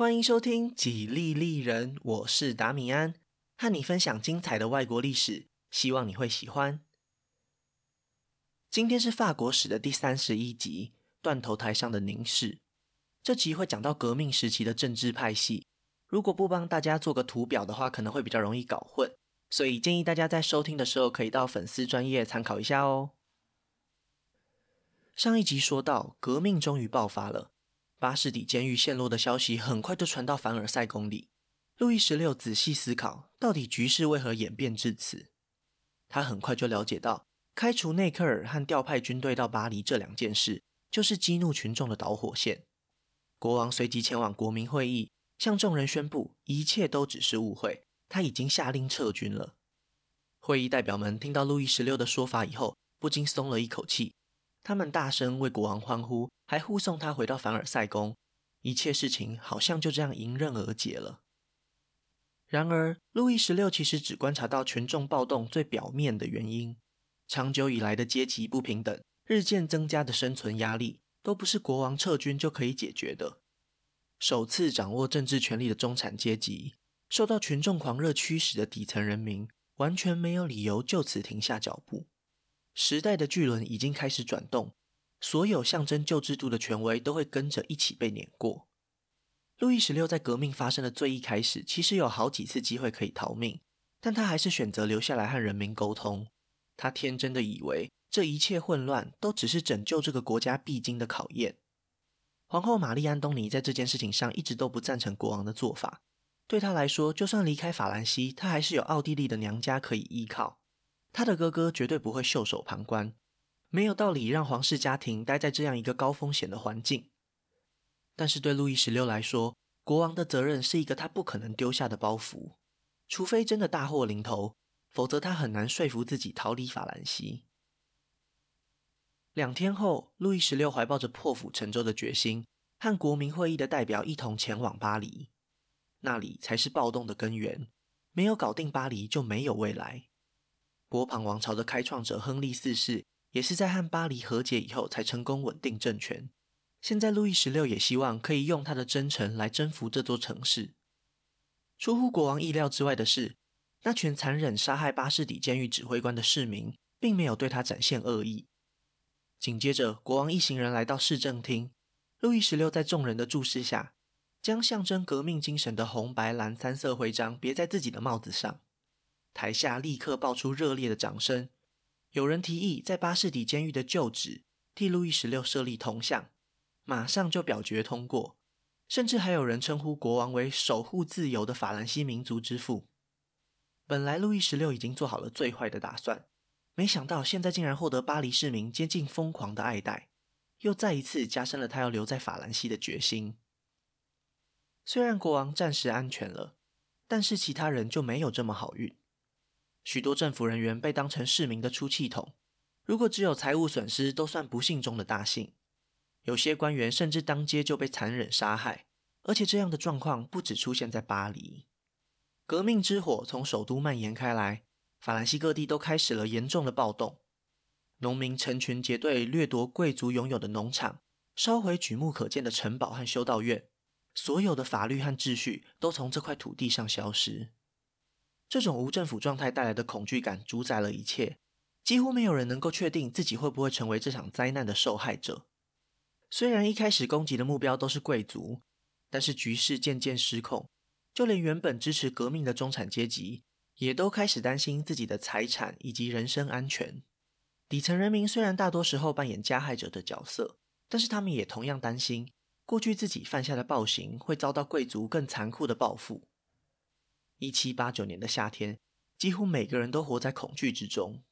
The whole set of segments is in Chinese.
欢迎收听《几利利人》，我是达米安，和你分享精彩的外国历史，希望你会喜欢。今天是法国史的第三十一集，断头台上的凝视。这集会讲到革命时期的政治派系，如果不帮大家做个图表的话，可能会比较容易搞混，所以建议大家在收听的时候可以到粉丝专页参考一下哦。上一集说到，革命终于爆发了。巴士底监狱陷落的消息很快就传到凡尔赛宫里。路易十六仔细思考，到底局势为何演变至此？他很快就了解到，开除内克尔和调派军队到巴黎这两件事，就是激怒群众的导火线。国王随即前往国民会议，向众人宣布，一切都只是误会，他已经下令撤军了。会议代表们听到路易十六的说法以后，不禁松了一口气。他们大声为国王欢呼，还护送他回到凡尔赛宫。一切事情好像就这样迎刃而解了。然而，路易十六其实只观察到群众暴动最表面的原因。长久以来的阶级不平等、日渐增加的生存压力，都不是国王撤军就可以解决的。首次掌握政治权力的中产阶级，受到群众狂热驱使的底层人民，完全没有理由就此停下脚步。时代的巨轮已经开始转动，所有象征旧制度的权威都会跟着一起被碾过。路易十六在革命发生的最一开始，其实有好几次机会可以逃命，但他还是选择留下来和人民沟通。他天真的以为这一切混乱都只是拯救这个国家必经的考验。皇后玛丽安东尼在这件事情上一直都不赞成国王的做法。对他来说，就算离开法兰西，他还是有奥地利的娘家可以依靠。他的哥哥绝对不会袖手旁观，没有道理让皇室家庭待在这样一个高风险的环境。但是对路易十六来说，国王的责任是一个他不可能丢下的包袱，除非真的大祸临头，否则他很难说服自己逃离法兰西。两天后，路易十六怀抱着破釜沉舟的决心，和国民会议的代表一同前往巴黎，那里才是暴动的根源。没有搞定巴黎，就没有未来。波旁王朝的开创者亨利四世也是在和巴黎和解以后才成功稳定政权。现在路易十六也希望可以用他的真诚来征服这座城市。出乎国王意料之外的是，那群残忍杀害巴士底监狱指挥官的市民并没有对他展现恶意。紧接着，国王一行人来到市政厅，路易十六在众人的注视下，将象征革命精神的红白蓝三色徽章别在自己的帽子上。台下立刻爆出热烈的掌声。有人提议在巴士底监狱的旧址替路易十六设立铜像，马上就表决通过。甚至还有人称呼国王为守护自由的法兰西民族之父。本来路易十六已经做好了最坏的打算，没想到现在竟然获得巴黎市民接近疯狂的爱戴，又再一次加深了他要留在法兰西的决心。虽然国王暂时安全了，但是其他人就没有这么好运。许多政府人员被当成市民的出气筒，如果只有财务损失，都算不幸中的大幸。有些官员甚至当街就被残忍杀害，而且这样的状况不只出现在巴黎。革命之火从首都蔓延开来，法兰西各地都开始了严重的暴动。农民成群结队掠夺贵族拥有的农场，烧毁举目可见的城堡和修道院，所有的法律和秩序都从这块土地上消失。这种无政府状态带来的恐惧感主宰了一切，几乎没有人能够确定自己会不会成为这场灾难的受害者。虽然一开始攻击的目标都是贵族，但是局势渐渐失控，就连原本支持革命的中产阶级也都开始担心自己的财产以及人身安全。底层人民虽然大多时候扮演加害者的角色，但是他们也同样担心过去自己犯下的暴行会遭到贵族更残酷的报复。一七八九年的夏天，几乎每个人都活在恐惧之中。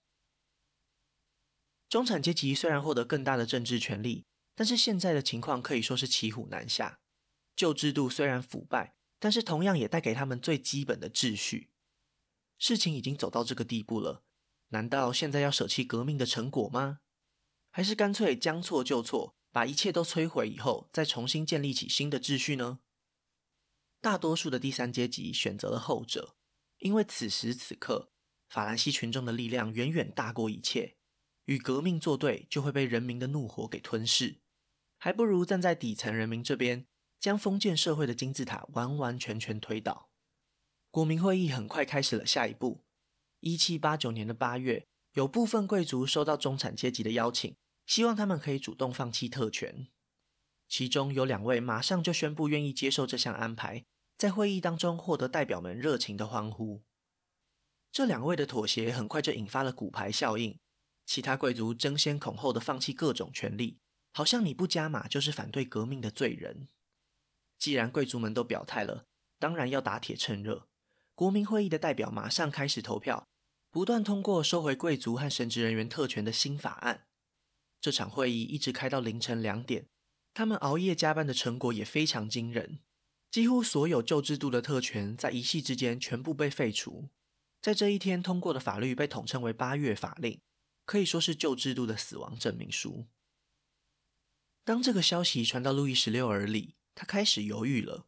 中产阶级虽然获得更大的政治权利，但是现在的情况可以说是骑虎难下。旧制度虽然腐败，但是同样也带给他们最基本的秩序。事情已经走到这个地步了，难道现在要舍弃革命的成果吗？还是干脆将错就错，把一切都摧毁以后，再重新建立起新的秩序呢？大多数的第三阶级选择了后者，因为此时此刻，法兰西群众的力量远远大过一切，与革命作对就会被人民的怒火给吞噬，还不如站在底层人民这边，将封建社会的金字塔完完全全推倒。国民会议很快开始了下一步。一七八九年的八月，有部分贵族收到中产阶级的邀请，希望他们可以主动放弃特权。其中有两位马上就宣布愿意接受这项安排，在会议当中获得代表们热情的欢呼。这两位的妥协很快就引发了骨牌效应，其他贵族争先恐后的放弃各种权利，好像你不加码就是反对革命的罪人。既然贵族们都表态了，当然要打铁趁热。国民会议的代表马上开始投票，不断通过收回贵族和神职人员特权的新法案。这场会议一直开到凌晨两点，他们熬夜加班的成果也非常惊人。几乎所有旧制度的特权在一夕之间全部被废除。在这一天通过的法律被统称为八月法令，可以说是旧制度的死亡证明书。当这个消息传到路易十六耳里，他开始犹豫了。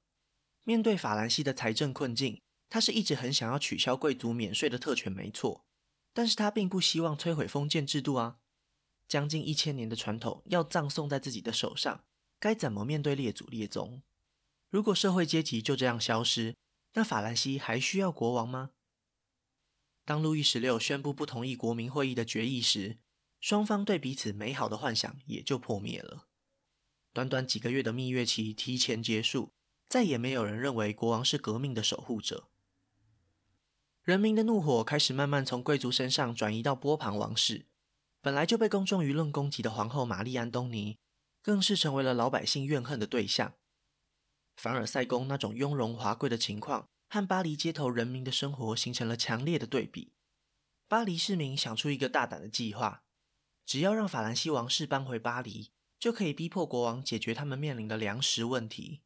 面对法兰西的财政困境，他是一直很想要取消贵族免税的特权，没错，但是他并不希望摧毁封建制度啊！将近一千年的传统要葬送在自己的手上，该怎么面对列祖列宗？如果社会阶级就这样消失，那法兰西还需要国王吗？当路易十六宣布不同意国民会议的决议时，双方对彼此美好的幻想也就破灭了。短短几个月的蜜月期提前结束，再也没有人认为国王是革命的守护者。人民的怒火开始慢慢从贵族身上转移到波旁王室，本来就被公众舆论攻击的皇后玛丽安东尼，更是成为了老百姓怨恨的对象。凡尔赛宫那种雍容华贵的情况，和巴黎街头人民的生活形成了强烈的对比。巴黎市民想出一个大胆的计划，只要让法兰西王室搬回巴黎，就可以逼迫国王解决他们面临的粮食问题。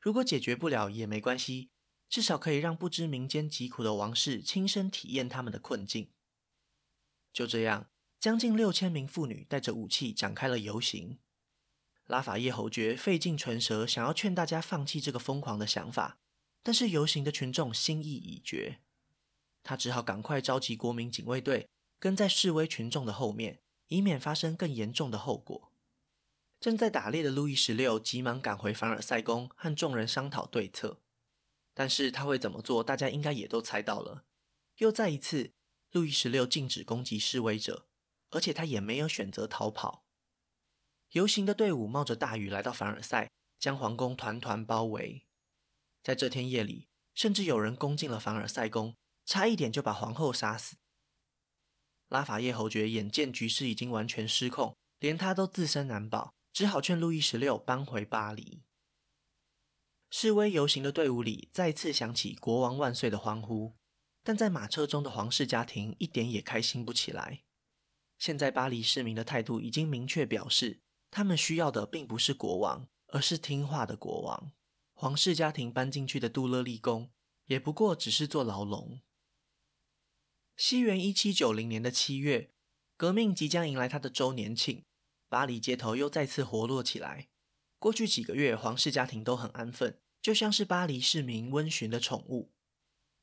如果解决不了也没关系。至少可以让不知民间疾苦的王室亲身体验他们的困境。就这样，将近六千名妇女带着武器展开了游行。拉法叶侯爵费尽唇舌，想要劝大家放弃这个疯狂的想法，但是游行的群众心意已决，他只好赶快召集国民警卫队，跟在示威群众的后面，以免发生更严重的后果。正在打猎的路易十六急忙赶回凡尔赛宫，和众人商讨对策。但是他会怎么做？大家应该也都猜到了。又再一次，路易十六禁止攻击示威者，而且他也没有选择逃跑。游行的队伍冒着大雨来到凡尔赛，将皇宫团团包围。在这天夜里，甚至有人攻进了凡尔赛宫，差一点就把皇后杀死。拉法叶侯爵眼见局势已经完全失控，连他都自身难保，只好劝路易十六搬回巴黎。示威游行的队伍里再次响起“国王万岁”的欢呼，但在马车中的皇室家庭一点也开心不起来。现在巴黎市民的态度已经明确表示，他们需要的并不是国王，而是听话的国王。皇室家庭搬进去的杜勒利宫，也不过只是座牢笼。西元一七九零年的七月，革命即将迎来它的周年庆，巴黎街头又再次活络起来。过去几个月，皇室家庭都很安分。就像是巴黎市民温驯的宠物。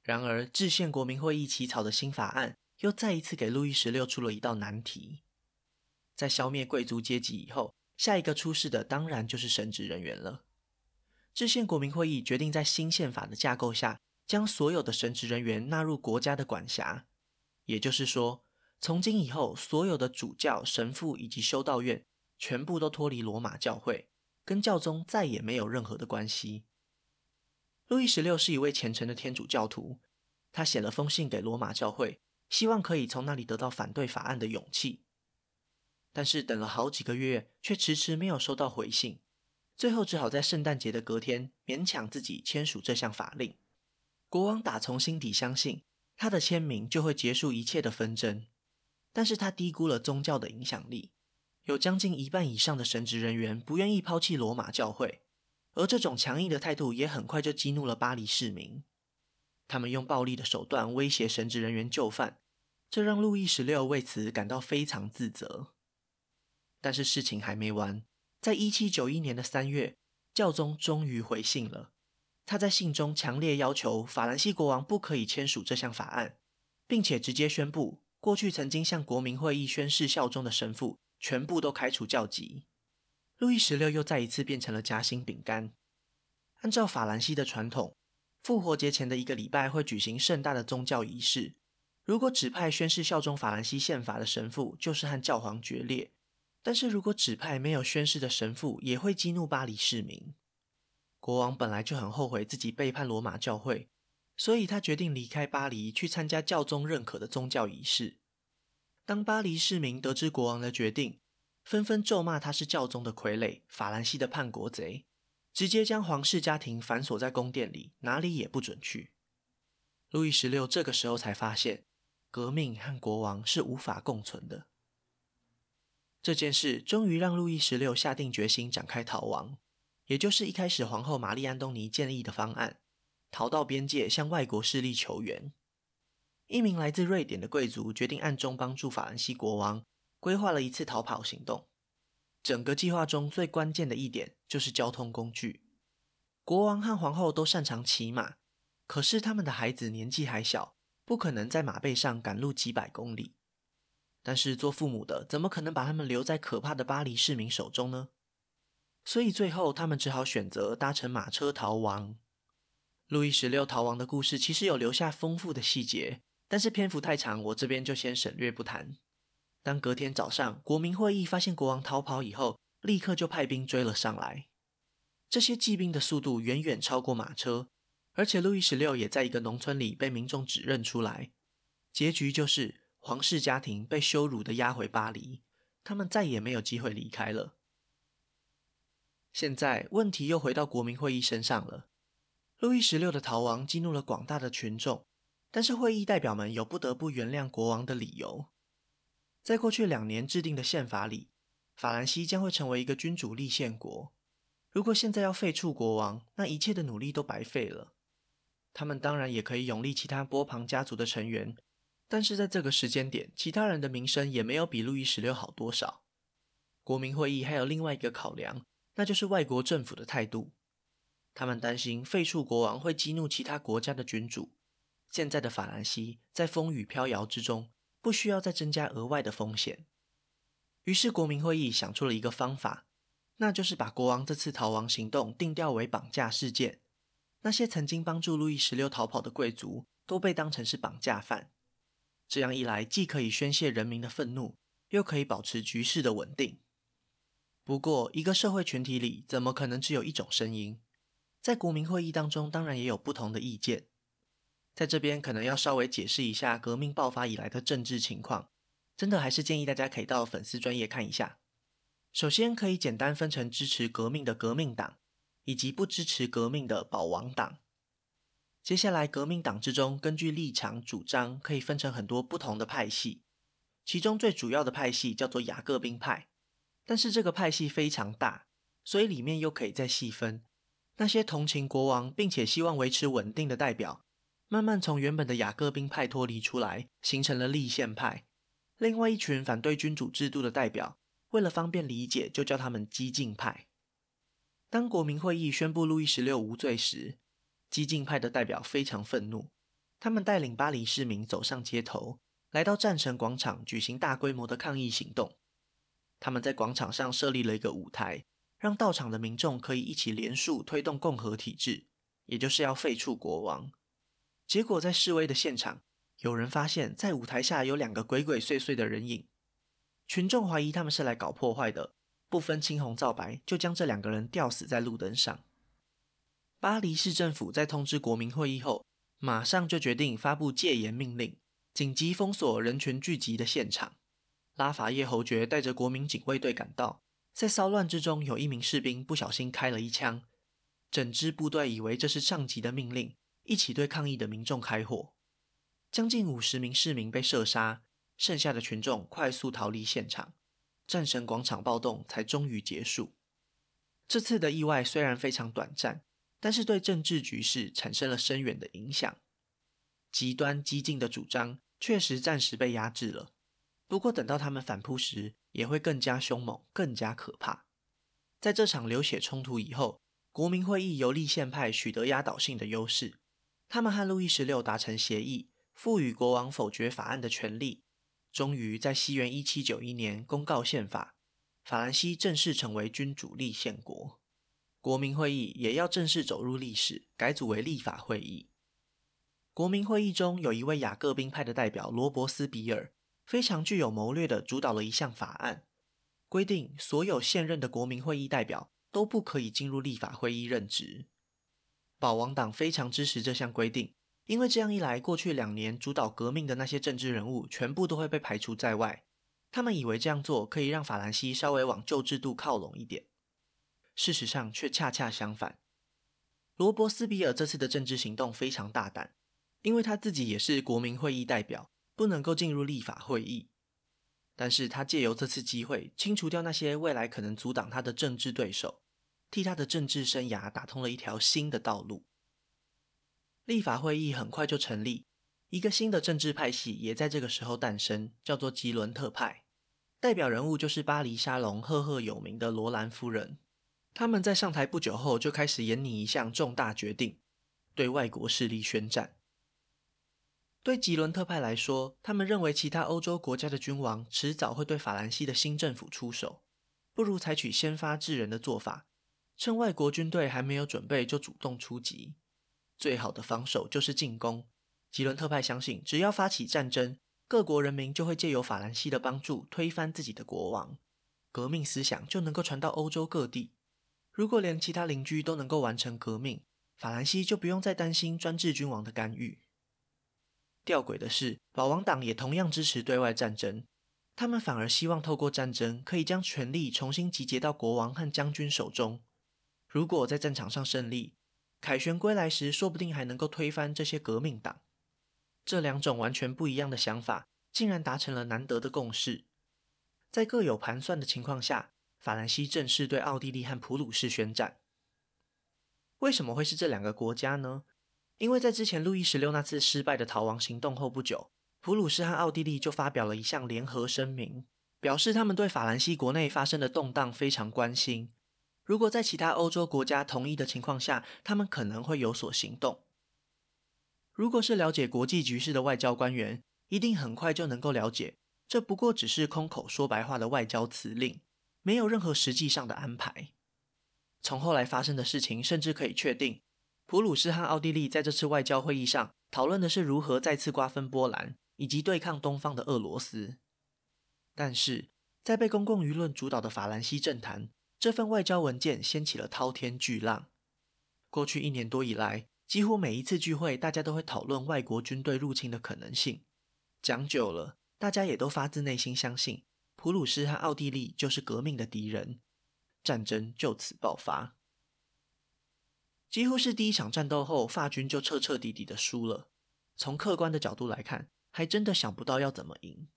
然而，制宪国民会议起草的新法案又再一次给路易十六出了一道难题。在消灭贵族阶级以后，下一个出事的当然就是神职人员了。制宪国民会议决定在新宪法的架构下，将所有的神职人员纳入国家的管辖。也就是说，从今以后，所有的主教、神父以及修道院全部都脱离罗马教会，跟教宗再也没有任何的关系。路易十六是一位虔诚的天主教徒，他写了封信给罗马教会，希望可以从那里得到反对法案的勇气。但是等了好几个月，却迟迟没有收到回信，最后只好在圣诞节的隔天勉强自己签署这项法令。国王打从心底相信他的签名就会结束一切的纷争，但是他低估了宗教的影响力，有将近一半以上的神职人员不愿意抛弃罗马教会。而这种强硬的态度也很快就激怒了巴黎市民，他们用暴力的手段威胁神职人员就范，这让路易十六为此感到非常自责。但是事情还没完，在一七九一年的三月，教宗终于回信了。他在信中强烈要求法兰西国王不可以签署这项法案，并且直接宣布，过去曾经向国民会议宣誓效忠的神父全部都开除教籍。路易十六又再一次变成了夹心饼干，按照法兰西的传统，复活节前的一个礼拜会举行盛大的宗教仪式。如果指派宣誓效忠法兰西宪法的神父，就是和教皇决裂；但是如果指派没有宣誓的神父，也会激怒巴黎市民。国王本来就很后悔自己背叛罗马教会，所以他决定离开巴黎，去参加教宗认可的宗教仪式。当巴黎市民得知国王的决定，纷纷咒骂他是教宗的傀儡，法兰西的叛国贼，直接将皇室家庭反锁在宫殿里，哪里也不准去。路易十六这个时候才发现。革命和国王是无法共存的。这件事终于让路易十六下定决心展开逃亡，也就是一开始皇后玛丽安东尼建议的方案：逃到边界向外国势力求援。一名来自瑞典的贵族决定暗中帮助法兰西国王，规划了一次逃跑行动。整个计划中最关键的一点就是交通工具。国王和皇后都擅长骑马，可是他们的孩子年纪还小。不可能在马背上赶路几百公里，但是做父母的怎么可能把他们留在可怕的巴黎市民手中呢？所以最后他们只好选择搭乘马车逃亡。路易十六逃亡的故事其实有留下丰富的细节，但是篇幅太长，我这边就先省略不谈。当隔天早上国民会议发现国王逃跑以后，立刻就派兵追了上来。这些骑兵的速度远远超过马车。而且路易十六也在一个农村里被民众指认出来，结局就是皇室家庭被羞辱的押回巴黎，他们再也没有机会离开了。现在问题又回到国民会议身上了。路易十六的逃亡激怒了广大的群众，但是会议代表们有不得不原谅国王的理由。在过去两年制定的宪法里，法兰西将会成为一个君主立宪国。如果现在要废黜国王，那一切的努力都白费了。他们当然也可以拥立其他波旁家族的成员，但是在这个时间点，其他人的名声也没有比路易十六好多少。国民会议还有另外一个考量，那就是外国政府的态度。他们担心废黜国王会激怒其他国家的君主。现在的法兰西在风雨飘摇之中，不需要再增加额外的风险。于是国民会议想出了一个方法，那就是把国王这次逃亡行动定调为绑架事件。那些曾经帮助路易十六逃跑的贵族都被当成是绑架犯，这样一来，既可以宣泄人民的愤怒，又可以保持局势的稳定。不过，一个社会群体里怎么可能只有一种声音？在国民会议当中，当然也有不同的意见。在这边，可能要稍微解释一下革命爆发以来的政治情况，真的还是建议大家可以到粉丝专业看一下。首先，可以简单分成支持革命的革命党。以及不支持革命的保王党。接下来，革命党之中，根据立场主张，可以分成很多不同的派系。其中最主要的派系叫做雅各宾派，但是这个派系非常大，所以里面又可以再细分。那些同情国王并且希望维持稳定的代表，慢慢从原本的雅各宾派脱离出来，形成了立宪派。另外一群反对君主制度的代表，为了方便理解，就叫他们激进派。当国民会议宣布路易十六无罪时，激进派的代表非常愤怒。他们带领巴黎市民走上街头，来到战神广场举行大规模的抗议行动。他们在广场上设立了一个舞台，让到场的民众可以一起联署推动共和体制，也就是要废黜国王。结果在示威的现场，有人发现，在舞台下有两个鬼鬼祟祟的人影，群众怀疑他们是来搞破坏的。不分青红皂白，就将这两个人吊死在路灯上。巴黎市政府在通知国民会议后，马上就决定发布戒严命令，紧急封锁人群聚集的现场。拉法叶侯爵带着国民警卫队赶到，在骚乱之中，有一名士兵不小心开了一枪，整支部队以为这是上级的命令，一起对抗议的民众开火，将近五十名市民被射杀，剩下的群众快速逃离现场。战神广场暴动才终于结束。这次的意外虽然非常短暂，但是对政治局势产生了深远的影响。极端激进的主张确实暂时被压制了，不过等到他们反扑时，也会更加凶猛、更加可怕。在这场流血冲突以后，国民会议由立宪派取得压倒性的优势，他们和路易十六达成协议，赋予国王否决法案的权利。终于在西元一七九一年公告宪法，法兰西正式成为君主立宪国。国民会议也要正式走入历史，改组为立法会议。国民会议中有一位雅各宾派的代表罗伯斯比尔，非常具有谋略地主导了一项法案，规定所有现任的国民会议代表都不可以进入立法会议任职。保王党非常支持这项规定，因为这样一来，过去两年主导革命的那些政治人物全部都会被排除在外。他们以为这样做可以让法兰西稍微往旧制度靠拢一点。事实上却恰恰相反。罗伯斯比尔这次的政治行动非常大胆，因为他自己也是国民会议代表，不能够进入立法会议。但是他借由这次机会，清除掉那些未来可能阻挡他的政治对手，替他的政治生涯打通了一条新的道路。立法会议很快就成立，一个新的政治派系也在这个时候诞生，叫做吉伦特派，代表人物就是巴黎沙龙赫赫有名的罗兰夫人。他们在上台不久后就开始研拟一项重大决定，对外国势力宣战。对吉伦特派来说，他们认为其他欧洲国家的君王迟早会对法兰西的新政府出手，不如采取先发制人的做法，趁外国军队还没有准备就主动出击。最好的防守就是进攻。吉伦特派相信，只要发起战争，各国人民就会借由法兰西的帮助推翻自己的国王，革命思想就能够传到欧洲各地。如果连其他邻居都能够完成革命，法兰西就不用再担心专制君王的干预。吊诡的是，保王党也同样支持对外战争，他们反而希望透过战争可以将权力重新集结到国王和将军手中。如果在战场上胜利，凯旋归来时，说不定还能够推翻这些革命党。这两种完全不一样的想法，竟然达成了难得的共识。在各有盘算的情况下，法兰西正式对奥地利和普鲁士宣战。为什么会是这两个国家呢？因为在之前路易十六那次失败的逃亡行动后不久，普鲁士和奥地利就发表了一项联合声明，表示他们对法兰西国内发生的动荡非常关心。如果在其他欧洲国家同意的情况下，他们可能会有所行动。如果是了解国际局势的外交官员，一定很快就能够了解，这不过只是空口说白话的外交辞令。没有任何实际上的安排。从后来发生的事情，甚至可以确定，普鲁士和奥地利在这次外交会议上讨论的是如何再次瓜分波兰，以及对抗东方的俄罗斯。但是在被公共舆论主导的法兰西政坛，这份外交文件掀起了滔天巨浪。过去一年多以来，几乎每一次聚会，大家都会讨论外国军队入侵的可能性。讲久了，大家也都发自内心相信。普鲁士和奥地利就是革命的敌人，战争就此爆发。几乎是第一场战斗后，法军就彻彻底底的输了。从客观的角度来看，还真的想不到要怎么赢。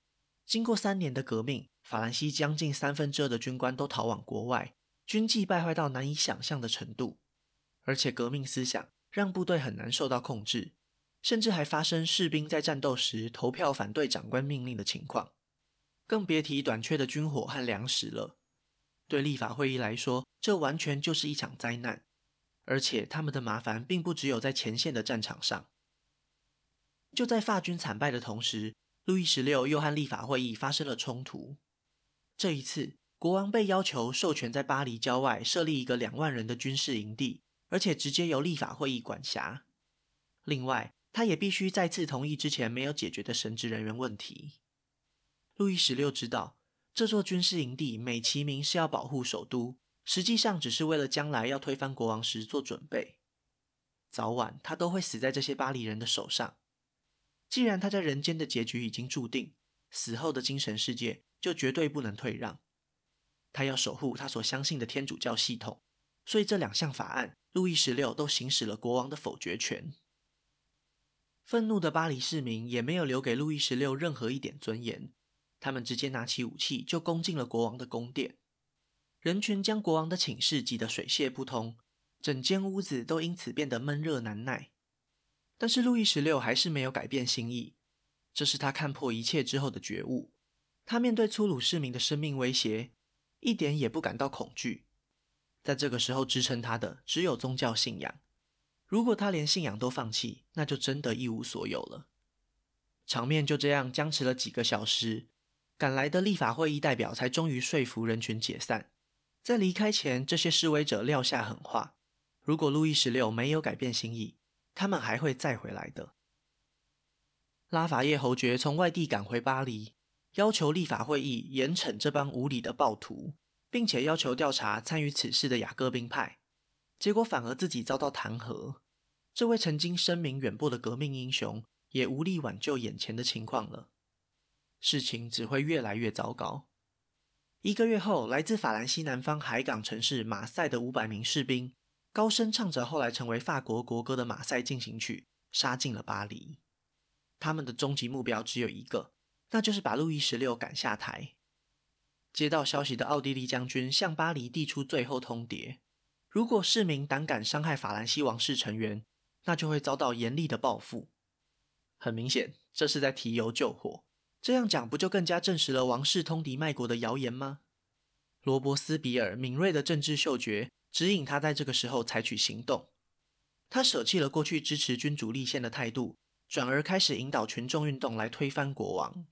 经过三年的革命，法兰西将近三分之二的军官都逃往国外，军纪败坏到难以想象的程度。而且革命思想让部队很难受到控制，甚至还发生士兵在战斗时投票反对长官命令的情况。更别提短缺的军火和粮食了。对立法会议来说，这完全就是一场灾难。而且他们的麻烦并不只有在前线的战场上。就在法军惨败的同时，路易十六又和立法会议发生了冲突。这一次，国王被要求授权在巴黎郊外设立一个两万人的军事营地，而且直接由立法会议管辖。另外，他也必须再次同意之前没有解决的神职人员问题。路易十六知道，这座军事营地美其名是要保护首都，实际上只是为了将来要推翻国王时做准备。早晚他都会死在这些巴黎人的手上。既然他在人间的结局已经注定，死后的精神世界就绝对不能退让。他要守护他所相信的天主教系统，所以这两项法案，路易十六都行使了国王的否决权。愤怒的巴黎市民也没有留给路易十六任何一点尊严。他们直接拿起武器就攻进了国王的宫殿，人群将国王的寝室挤得水泄不通，整间屋子都因此变得闷热难耐。但是路易十六还是没有改变心意，这是他看破一切之后的觉悟。他面对粗鲁市民的生命威胁，一点也不感到恐惧。在这个时候支撑他的只有宗教信仰，如果他连信仰都放弃，那就真的一无所有了。场面就这样僵持了几个小时。赶来的立法会议代表才终于说服人群解散。在离开前，这些示威者撂下狠话：如果路易十六没有改变心意，他们还会再回来的。拉法叶侯爵从外地赶回巴黎，要求立法会议严惩这帮无理的暴徒，并且要求调查参与此事的雅各宾派。结果反而自己遭到弹劾。这位曾经声名远播的革命英雄，也无力挽救眼前的情况了。事情只会越来越糟糕。一个月后，来自法兰西南方海港城市马赛的五百名士兵，高声唱着后来成为法国国歌的《马赛进行曲》，杀进了巴黎。他们的终极目标只有一个，那就是把路易十六赶下台。接到消息的奥地利将军向巴黎递出最后通牒：如果市民胆敢伤害法兰西王室成员，那就会遭到严厉的报复。很明显，这是在提油救火。这样讲不就更加证实了王室通敌卖国的谣言吗？罗伯斯比尔敏锐的政治嗅觉指引他在这个时候采取行动。他舍弃了过去支持君主立宪的态度，转而开始引导群众运动来推翻国王。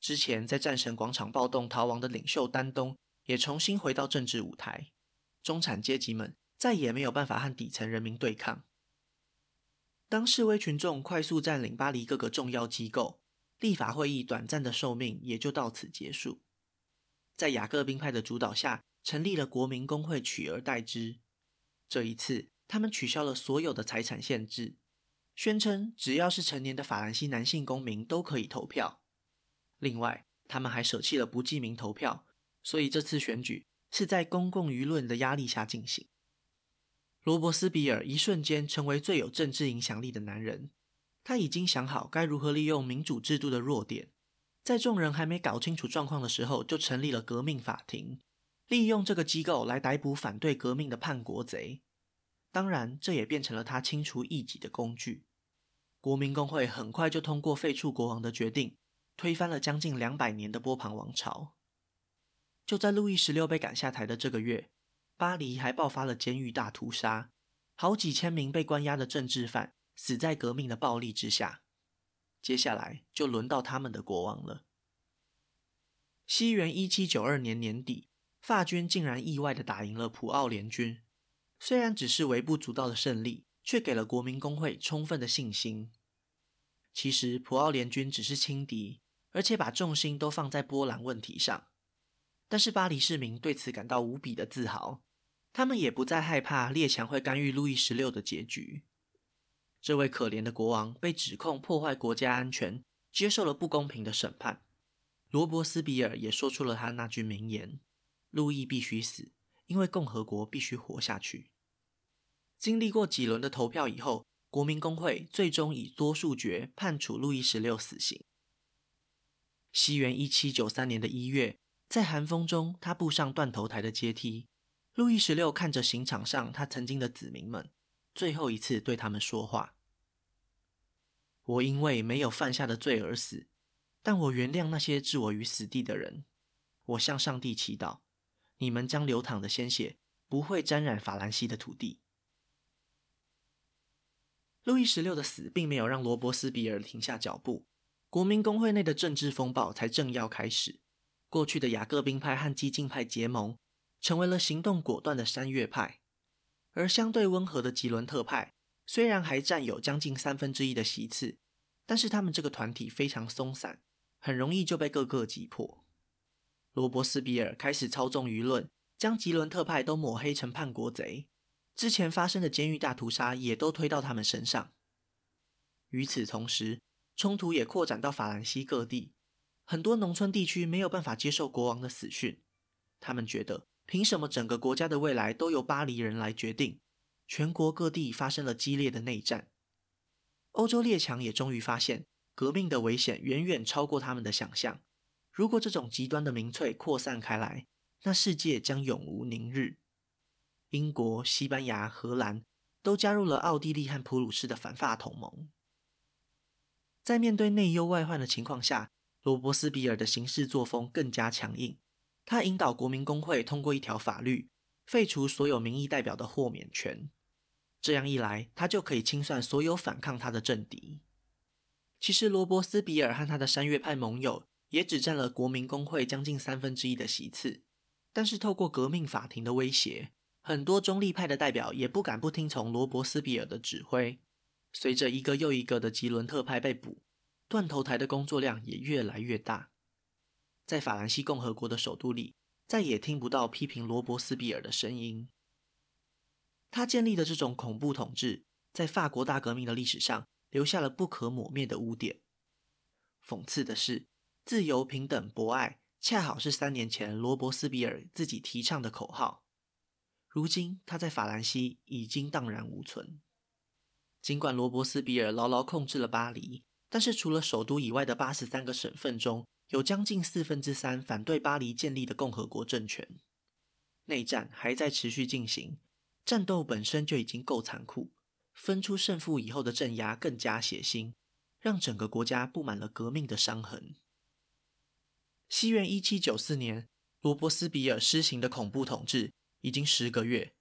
之前在战神广场暴动逃亡的领袖丹东也重新回到政治舞台。中产阶级们再也没有办法和底层人民对抗。当示威群众快速占领巴黎各个重要机构。立法会议短暂的寿命也就到此结束。在雅各宾派的主导下，成立了国民公会，取而代之。这一次，他们取消了所有的财产限制，宣称只要是成年的法兰西男性公民都可以投票。另外，他们还舍弃了不记名投票，所以这次选举是在公共舆论的压力下进行。罗伯斯比尔一瞬间成为最有政治影响力的男人。他已经想好该如何利用民主制度的弱点，在众人还没搞清楚状况的时候，就成立了革命法庭，利用这个机构来逮捕反对革命的叛国贼。当然，这也变成了他清除异己的工具。国民公会很快就通过废黜国王的决定，推翻了将近两百年的波旁王朝。就在路易十六被赶下台的这个月，巴黎还爆发了监狱大屠杀，好几千名被关押的政治犯。死在革命的暴力之下，接下来就轮到他们的国王了。西元一七九二年年底，法军竟然意外地打赢了普奥联军，虽然只是微不足道的胜利，却给了国民工会充分的信心。其实普奥联军只是轻敌，而且把重心都放在波兰问题上，但是巴黎市民对此感到无比的自豪，他们也不再害怕列强会干预路易十六的结局。这位可怜的国王被指控破坏国家安全，接受了不公平的审判。罗伯斯比尔也说出了他那句名言：“路易必须死，因为共和国必须活下去。”经历过几轮的投票以后，国民公会最终以多数决判处路易十六死刑。西元一七九三年的一月，在寒风中，他步上断头台的阶梯。路易十六看着刑场上他曾经的子民们。最后一次对他们说话。我因为没有犯下的罪而死，但我原谅那些置我于死地的人。我向上帝祈祷，你们将流淌的鲜血不会沾染法兰西的土地。路易十六的死并没有让罗伯斯比尔停下脚步，国民公会内的政治风暴才正要开始。过去的雅各宾派和激进派结盟，成为了行动果断的山岳派。而相对温和的吉伦特派，虽然还占有将近三分之一的席次，但是他们这个团体非常松散，很容易就被各个击破。罗伯斯比尔开始操纵舆论，将吉伦特派都抹黑成叛国贼，之前发生的监狱大屠杀也都推到他们身上。与此同时，冲突也扩展到法兰西各地，很多农村地区没有办法接受国王的死讯，他们觉得。凭什么整个国家的未来都由巴黎人来决定？全国各地发生了激烈的内战。欧洲列强也终于发现，革命的危险远远超过他们的想象。如果这种极端的民粹扩散开来，那世界将永无宁日。英国、西班牙、荷兰都加入了奥地利和普鲁士的反法同盟。在面对内忧外患的情况下，罗伯斯比尔的行事作风更加强硬。他引导国民工会通过一条法律，废除所有民意代表的豁免权。这样一来，他就可以清算所有反抗他的政敌。其实，罗伯斯比尔和他的山岳派盟友也只占了国民公会将近三分之一的席次。但是透过革命法庭的威胁，很多中立派的代表也不敢不听从罗伯斯比尔的指挥。随着一个又一个的吉伦特派被捕，断头台的工作量也越来越大。在法兰西共和国的首都里，再也听不到批评罗伯斯比尔的声音。他建立的这种恐怖统治，在法国大革命的历史上留下了不可抹灭的污点。讽刺的是，自由、平等、博爱，恰好是三年前罗伯斯比尔自己提倡的口号。如今，他在法兰西已经荡然无存。尽管罗伯斯比尔牢牢控制了巴黎，但是除了首都以外的八十三个省份中，有将近四分之三反对巴黎建立的共和国政权。内战还在持续进行，战斗本身就已经够残酷，分出胜负以后的镇压更加血腥，让整个国家布满了革命的伤痕。西元一七九四年，罗伯斯比尔施行的恐怖统治已经十个月，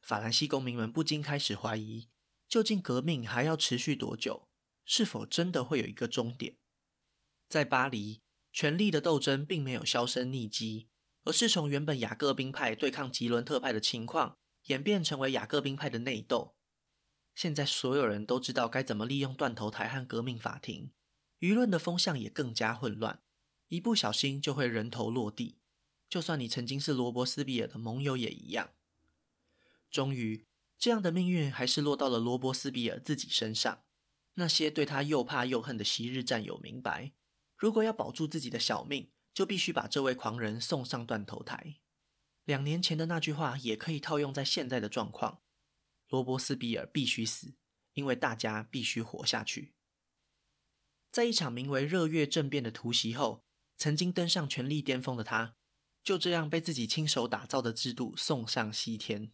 法兰西公民们不禁开始怀疑。究竟革命还要持续多久？是否真的会有一个终点？在巴黎，权力的斗争并没有销声匿迹，而是从原本雅各宾派对抗吉伦特派的情况，演变成为雅各宾派的内斗。现在所有人都知道该怎么利用断头台和革命法庭，舆论的风向也更加混乱，一不小心就会人头落地。就算你曾经是罗伯斯比尔的盟友也一样。终于。这样的命运还是落到了罗伯斯比尔自己身上。那些对他又怕又恨的昔日战友明白，如果要保住自己的小命，就必须把这位狂人送上断头台。两年前的那句话也可以套用在现在的状况：罗伯斯比尔必须死，因为大家必须活下去。在一场名为“热月政变”的突袭后，曾经登上权力巅峰的他，就这样被自己亲手打造的制度送上西天。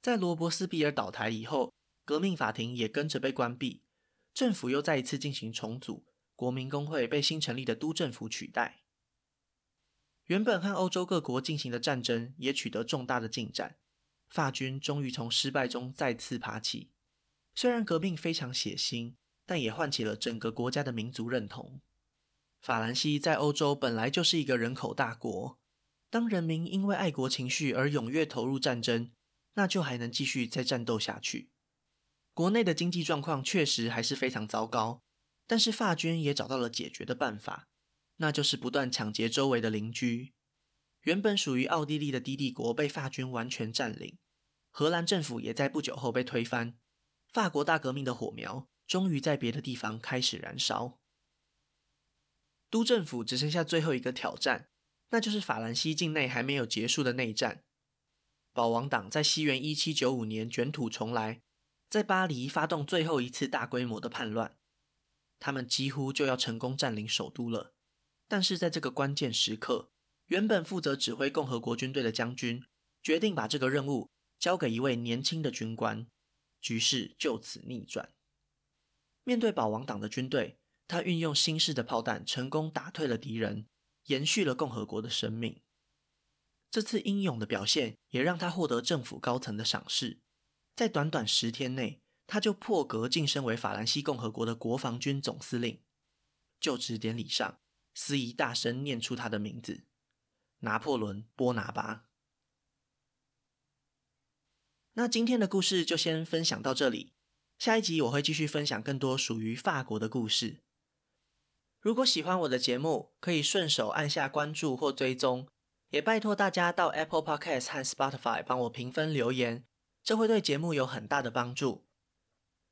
在罗伯斯比尔倒台以后，革命法庭也跟着被关闭，政府又再一次进行重组，国民工会被新成立的督政府取代。原本和欧洲各国进行的战争也取得重大的进展，法军终于从失败中再次爬起。虽然革命非常血腥，但也唤起了整个国家的民族认同。法兰西在欧洲本来就是一个人口大国，当人民因为爱国情绪而踊跃投入战争。那就还能继续再战斗下去。国内的经济状况确实还是非常糟糕，但是法军也找到了解决的办法，那就是不断抢劫周围的邻居。原本属于奥地利的低地国被法军完全占领，荷兰政府也在不久后被推翻。法国大革命的火苗终于在别的地方开始燃烧。督政府只剩下最后一个挑战，那就是法兰西境内还没有结束的内战。保王党在西元一七九五年卷土重来，在巴黎发动最后一次大规模的叛乱。他们几乎就要成功占领首都了，但是在这个关键时刻，原本负责指挥共和国军队的将军决定把这个任务交给一位年轻的军官，局势就此逆转。面对保王党的军队，他运用新式的炮弹，成功打退了敌人，延续了共和国的生命。这次英勇的表现也让他获得政府高层的赏识，在短短十天内，他就破格晋升为法兰西共和国的国防军总司令。就职典礼上，司仪大声念出他的名字：拿破仑·波拿巴。那今天的故事就先分享到这里，下一集我会继续分享更多属于法国的故事。如果喜欢我的节目，可以顺手按下关注或追踪。也拜托大家到 Apple Podcast 和 Spotify 帮我评分留言，这会对节目有很大的帮助。